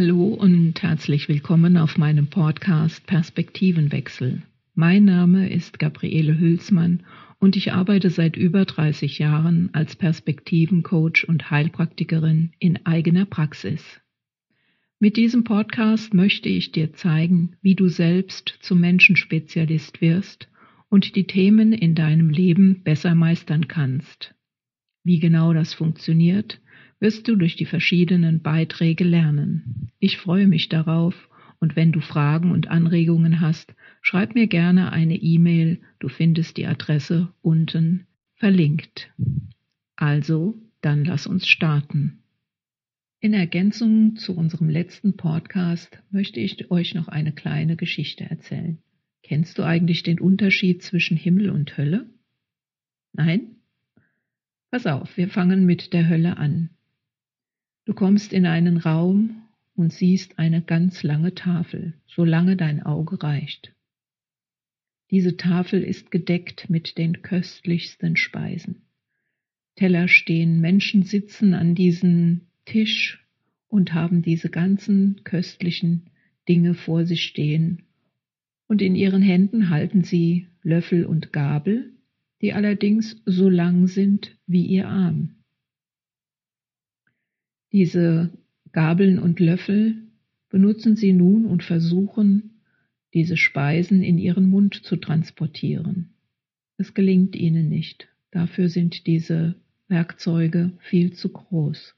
Hallo und herzlich willkommen auf meinem Podcast Perspektivenwechsel. Mein Name ist Gabriele Hülsmann und ich arbeite seit über 30 Jahren als Perspektivencoach und Heilpraktikerin in eigener Praxis. Mit diesem Podcast möchte ich dir zeigen, wie du selbst zum Menschenspezialist wirst und die Themen in deinem Leben besser meistern kannst. Wie genau das funktioniert, wirst du durch die verschiedenen Beiträge lernen. Ich freue mich darauf und wenn du Fragen und Anregungen hast, schreib mir gerne eine E-Mail, du findest die Adresse unten verlinkt. Also, dann lass uns starten. In Ergänzung zu unserem letzten Podcast möchte ich euch noch eine kleine Geschichte erzählen. Kennst du eigentlich den Unterschied zwischen Himmel und Hölle? Nein? Pass auf, wir fangen mit der Hölle an. Du kommst in einen Raum und siehst eine ganz lange Tafel, solange dein Auge reicht. Diese Tafel ist gedeckt mit den köstlichsten Speisen. Teller stehen, Menschen sitzen an diesem Tisch und haben diese ganzen köstlichen Dinge vor sich stehen, und in ihren Händen halten sie Löffel und Gabel, die allerdings so lang sind wie ihr Arm. Diese Gabeln und Löffel benutzen sie nun und versuchen, diese Speisen in ihren Mund zu transportieren. Es gelingt ihnen nicht. Dafür sind diese Werkzeuge viel zu groß.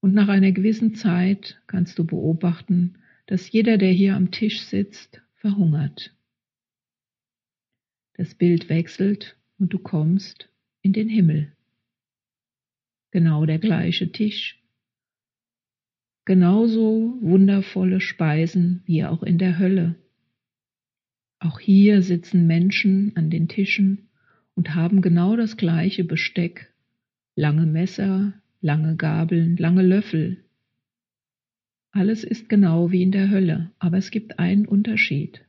Und nach einer gewissen Zeit kannst du beobachten, dass jeder, der hier am Tisch sitzt, verhungert. Das Bild wechselt und du kommst in den Himmel. Genau der gleiche Tisch, genauso wundervolle Speisen wie auch in der Hölle. Auch hier sitzen Menschen an den Tischen und haben genau das gleiche Besteck, lange Messer, lange Gabeln, lange Löffel. Alles ist genau wie in der Hölle, aber es gibt einen Unterschied.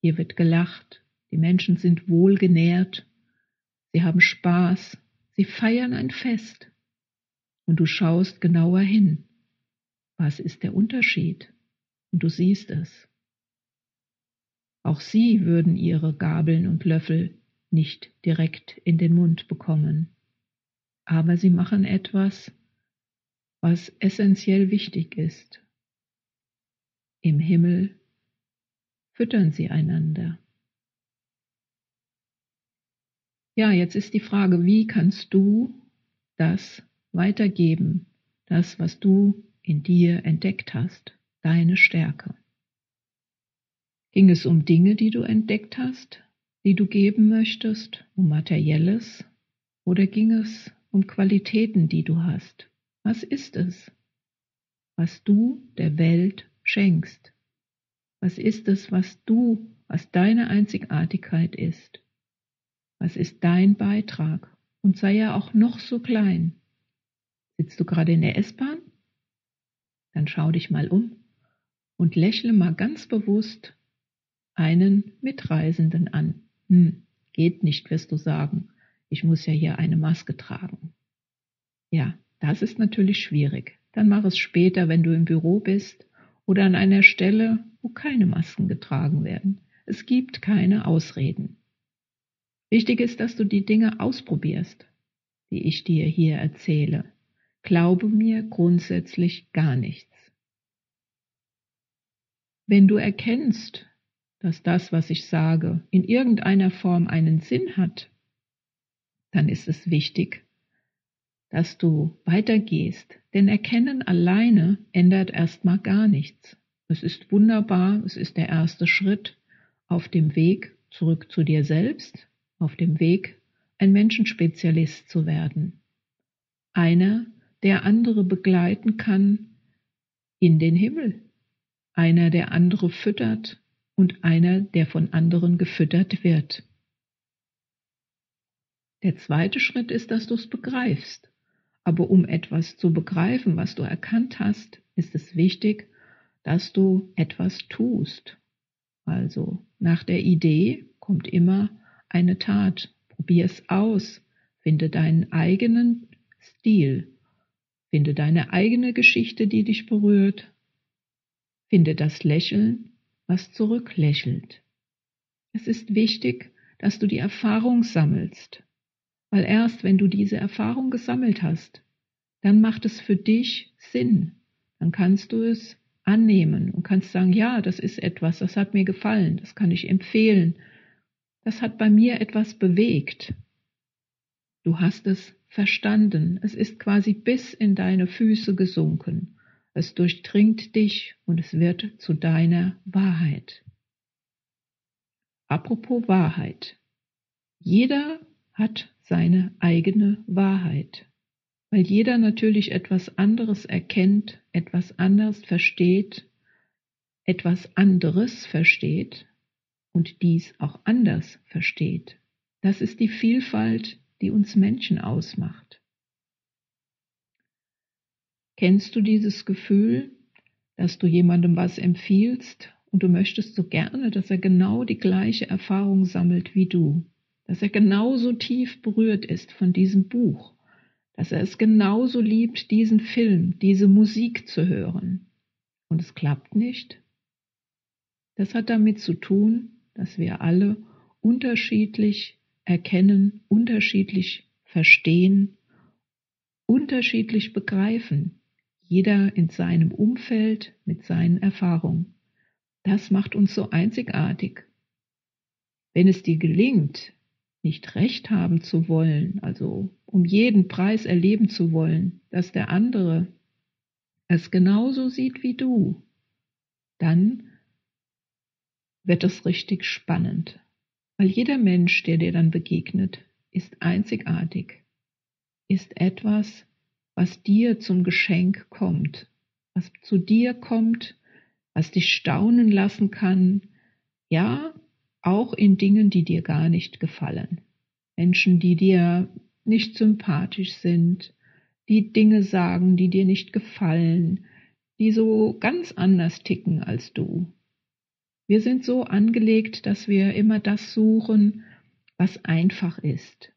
Hier wird gelacht, die Menschen sind wohlgenährt, sie haben Spaß, sie feiern ein Fest. Und du schaust genauer hin. Was ist der Unterschied? Und du siehst es. Auch sie würden ihre Gabeln und Löffel nicht direkt in den Mund bekommen. Aber sie machen etwas, was essentiell wichtig ist. Im Himmel füttern sie einander. Ja, jetzt ist die Frage, wie kannst du das weitergeben, das, was du in dir entdeckt hast, deine Stärke. Ging es um Dinge, die du entdeckt hast, die du geben möchtest, um materielles, oder ging es um Qualitäten, die du hast? Was ist es, was du der Welt schenkst? Was ist es, was du, was deine Einzigartigkeit ist? Was ist dein Beitrag? Und sei ja auch noch so klein. Sitzt du gerade in der S-Bahn? Dann schau dich mal um und lächle mal ganz bewusst einen Mitreisenden an. Hm, geht nicht, wirst du sagen. Ich muss ja hier eine Maske tragen. Ja, das ist natürlich schwierig. Dann mach es später, wenn du im Büro bist oder an einer Stelle, wo keine Masken getragen werden. Es gibt keine Ausreden. Wichtig ist, dass du die Dinge ausprobierst, die ich dir hier erzähle. Glaube mir grundsätzlich gar nichts. Wenn du erkennst, dass das, was ich sage, in irgendeiner Form einen Sinn hat, dann ist es wichtig, dass du weitergehst, denn Erkennen alleine ändert erstmal gar nichts. Es ist wunderbar, es ist der erste Schritt auf dem Weg zurück zu dir selbst, auf dem Weg, ein Menschenspezialist zu werden. Einer, der andere begleiten kann in den Himmel. Einer, der andere füttert und einer, der von anderen gefüttert wird. Der zweite Schritt ist, dass du es begreifst. Aber um etwas zu begreifen, was du erkannt hast, ist es wichtig, dass du etwas tust. Also nach der Idee kommt immer eine Tat. Probier es aus. Finde deinen eigenen Stil. Finde deine eigene Geschichte, die dich berührt Finde das Lächeln, was zurücklächelt. Es ist wichtig, dass du die Erfahrung sammelst, weil erst wenn du diese Erfahrung gesammelt hast, dann macht es für dich Sinn. Dann kannst du es annehmen und kannst sagen, ja, das ist etwas, das hat mir gefallen, das kann ich empfehlen. Das hat bei mir etwas bewegt. Du hast es verstanden. Es ist quasi bis in deine Füße gesunken. Es durchdringt dich und es wird zu deiner Wahrheit. Apropos Wahrheit. Jeder hat seine eigene Wahrheit, weil jeder natürlich etwas anderes erkennt, etwas anderes versteht, etwas anderes versteht und dies auch anders versteht. Das ist die Vielfalt, die uns Menschen ausmacht. Kennst du dieses Gefühl, dass du jemandem was empfiehlst und du möchtest so gerne, dass er genau die gleiche Erfahrung sammelt wie du, dass er genauso tief berührt ist von diesem Buch, dass er es genauso liebt, diesen Film, diese Musik zu hören. Und es klappt nicht? Das hat damit zu tun, dass wir alle unterschiedlich erkennen, unterschiedlich verstehen, unterschiedlich begreifen, jeder in seinem Umfeld mit seinen Erfahrungen. Das macht uns so einzigartig. Wenn es dir gelingt, nicht recht haben zu wollen, also um jeden Preis erleben zu wollen, dass der andere es genauso sieht wie du, dann wird es richtig spannend. Weil jeder Mensch, der dir dann begegnet, ist einzigartig, ist etwas, was dir zum Geschenk kommt, was zu dir kommt, was dich staunen lassen kann, ja, auch in Dingen, die dir gar nicht gefallen. Menschen, die dir nicht sympathisch sind, die Dinge sagen, die dir nicht gefallen, die so ganz anders ticken als du. Wir sind so angelegt, dass wir immer das suchen, was einfach ist.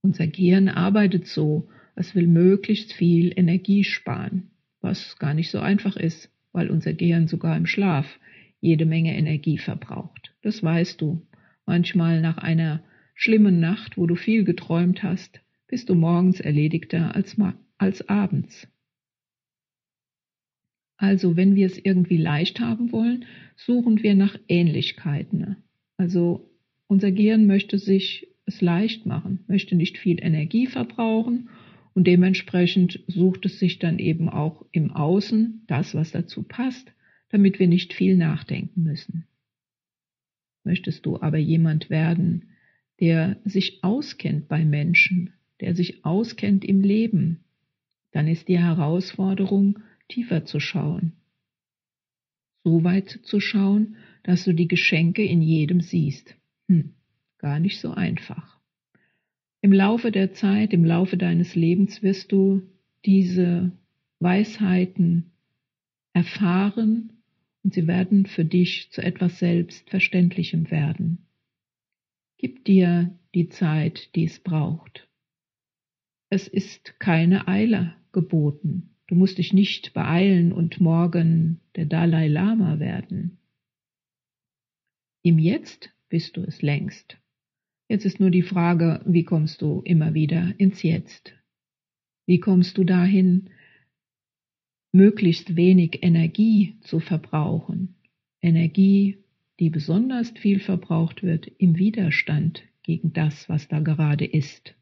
Unser Gehirn arbeitet so, es will möglichst viel Energie sparen, was gar nicht so einfach ist, weil unser Gehirn sogar im Schlaf jede Menge Energie verbraucht. Das weißt du. Manchmal nach einer schlimmen Nacht, wo du viel geträumt hast, bist du morgens erledigter als, als abends. Also wenn wir es irgendwie leicht haben wollen, suchen wir nach Ähnlichkeiten. Also unser Gehirn möchte sich es leicht machen, möchte nicht viel Energie verbrauchen und dementsprechend sucht es sich dann eben auch im Außen das, was dazu passt, damit wir nicht viel nachdenken müssen. Möchtest du aber jemand werden, der sich auskennt bei Menschen, der sich auskennt im Leben, dann ist die Herausforderung, tiefer zu schauen. So weit zu schauen, dass du die Geschenke in jedem siehst. Hm, gar nicht so einfach. Im Laufe der Zeit, im Laufe deines Lebens wirst du diese Weisheiten erfahren und sie werden für dich zu etwas Selbstverständlichem werden. Gib dir die Zeit, die es braucht. Es ist keine Eile geboten. Du musst dich nicht beeilen und morgen der Dalai Lama werden. Im Jetzt bist du es längst. Jetzt ist nur die Frage, wie kommst du immer wieder ins Jetzt? Wie kommst du dahin, möglichst wenig Energie zu verbrauchen? Energie, die besonders viel verbraucht wird im Widerstand gegen das, was da gerade ist.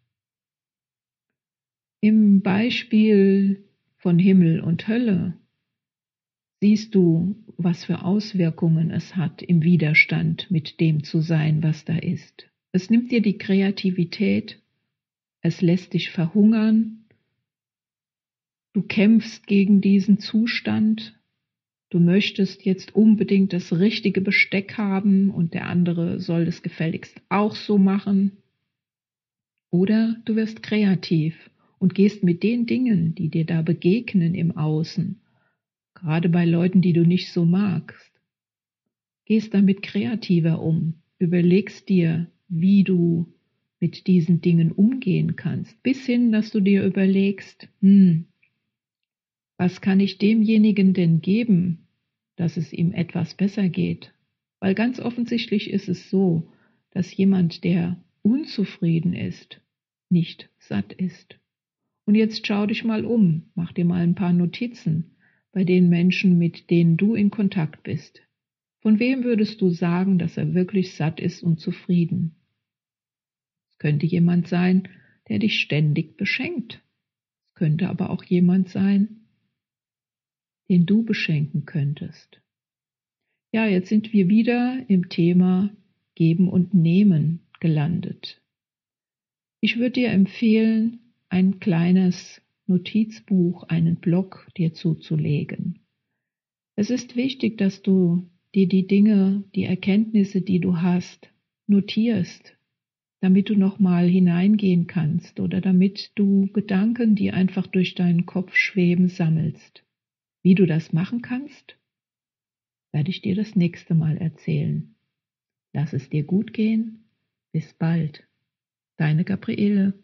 Im Beispiel von Himmel und Hölle, siehst du, was für Auswirkungen es hat, im Widerstand mit dem zu sein, was da ist. Es nimmt dir die Kreativität, es lässt dich verhungern, du kämpfst gegen diesen Zustand, du möchtest jetzt unbedingt das richtige Besteck haben und der andere soll es gefälligst auch so machen. Oder du wirst kreativ und gehst mit den Dingen, die dir da begegnen im Außen, gerade bei Leuten, die du nicht so magst, gehst damit kreativer um, überlegst dir, wie du mit diesen Dingen umgehen kannst, bis hin, dass du dir überlegst, hm, was kann ich demjenigen denn geben, dass es ihm etwas besser geht, weil ganz offensichtlich ist es so, dass jemand, der unzufrieden ist, nicht satt ist. Und jetzt schau dich mal um, mach dir mal ein paar Notizen bei den Menschen, mit denen du in Kontakt bist. Von wem würdest du sagen, dass er wirklich satt ist und zufrieden? Es könnte jemand sein, der dich ständig beschenkt. Es könnte aber auch jemand sein, den du beschenken könntest. Ja, jetzt sind wir wieder im Thema Geben und Nehmen gelandet. Ich würde dir empfehlen, ein kleines Notizbuch, einen Blog dir zuzulegen. Es ist wichtig, dass du dir die Dinge, die Erkenntnisse, die du hast, notierst, damit du nochmal hineingehen kannst oder damit du Gedanken, die einfach durch deinen Kopf schweben, sammelst. Wie du das machen kannst, werde ich dir das nächste Mal erzählen. Lass es dir gut gehen. Bis bald. Deine Gabriele.